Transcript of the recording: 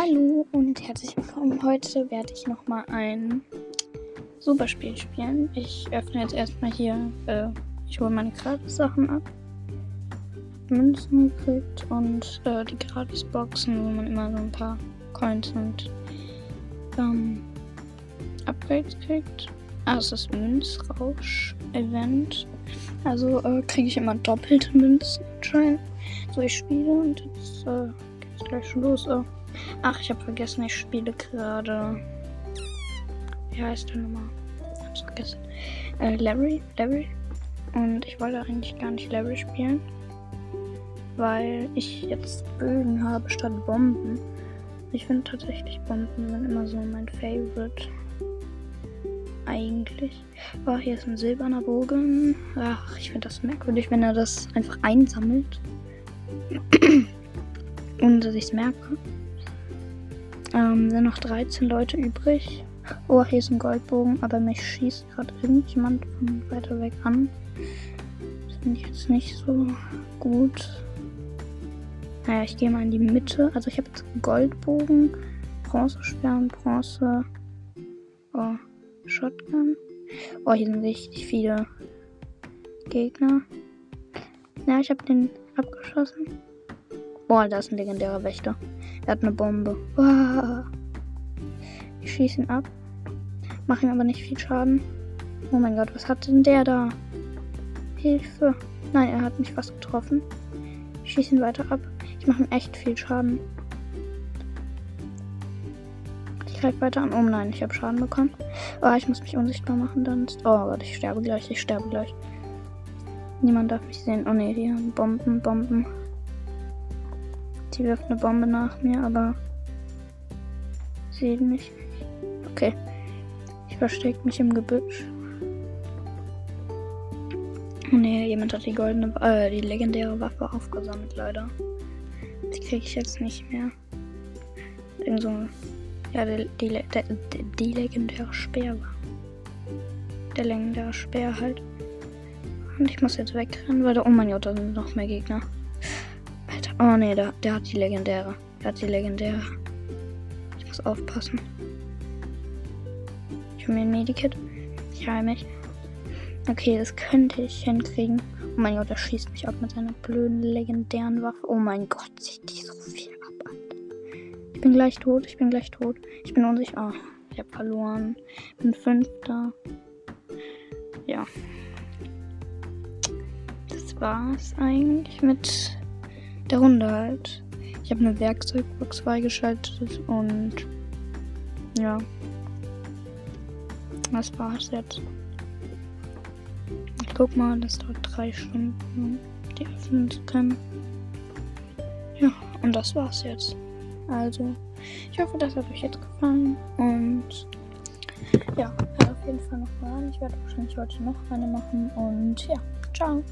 Hallo und herzlich willkommen. Heute werde ich nochmal ein Superspiel spielen. Ich öffne jetzt erstmal hier, äh, ich hole meine Gratis-Sachen ab. Münzen gekriegt und äh, die Gratis-Boxen, wo man immer so ein paar Coins und ähm, Upgrades kriegt. Ah, es ist Münzrausch-Event. Also äh, kriege ich immer doppelte Münzen anscheinend. So ich spiele und jetzt geht's gleich schon los. Oh. Ach, ich habe vergessen, ich spiele gerade. Wie heißt der nochmal? Hab's vergessen. Äh, Larry, Larry. Und ich wollte eigentlich gar nicht Larry spielen, weil ich jetzt Bögen habe statt Bomben. Ich finde tatsächlich Bomben sind immer so mein Favorite. Eigentlich. Oh, hier ist ein silberner Bogen. Ach, ich finde das merkwürdig, wenn er das einfach einsammelt. ohne dass ich es merke. Ähm, sind noch 13 Leute übrig. Oh, hier ist ein Goldbogen, aber mich schießt gerade irgendjemand von weiter weg an. Das finde ich jetzt nicht so gut. Naja, ich gehe mal in die Mitte. Also ich habe jetzt Goldbogen, Bronzestern, Bronze. Oh, Shotgun. Oh, hier sind richtig viele Gegner. Ja, ich habe den abgeschossen. Boah, da ist ein legendärer Wächter. Er hat eine Bombe. Wow. Ich schieße ihn ab. Mache ihm aber nicht viel Schaden. Oh mein Gott, was hat denn der da? Hilfe. Nein, er hat mich fast getroffen. Ich schieße ihn weiter ab. Ich mache ihm echt viel Schaden. Ich greife weiter an. Oh nein, ich habe Schaden bekommen. Oh, ich muss mich unsichtbar machen, dann. Oh Gott, ich sterbe gleich. Ich sterbe gleich. Niemand darf mich sehen. Oh ne, hier Bomben, Bomben. Die wirft eine Bombe nach mir, aber sehen mich nicht. Okay. Ich verstecke mich im Gebüsch. Oh ne, jemand hat die goldene, äh, die legendäre Waffe aufgesammelt, leider. Die kriege ich jetzt nicht mehr. Irgend so, ja, die, die, die, die legendäre Speer war. Der legendäre Speer halt. Und ich muss jetzt wegrennen, weil da, oh mein Gott, da sind noch mehr Gegner. Oh ne, der, der hat die legendäre. Der hat die legendäre. Ich muss aufpassen. Ich hole mir ein Medikit. Ich heile mich. Okay, das könnte ich hinkriegen. Oh mein Gott, der schießt mich ab mit seiner blöden legendären Waffe. Oh mein Gott, sieht die so viel ab. Ich bin gleich tot. Ich bin gleich tot. Ich bin unsicher. Oh, ich habe verloren. Bin fünfter. Ja. Das war's eigentlich mit der Runde halt. Ich habe eine Werkzeugbox freigeschaltet und ja. Das war's jetzt. Ich guck mal, das dauert drei Stunden, die öffnen zu können. Ja, und das war's jetzt. Also, ich hoffe, das hat euch jetzt gefallen und ja, auf jeden Fall noch mal an. Ich werde wahrscheinlich heute noch eine machen und ja, ciao.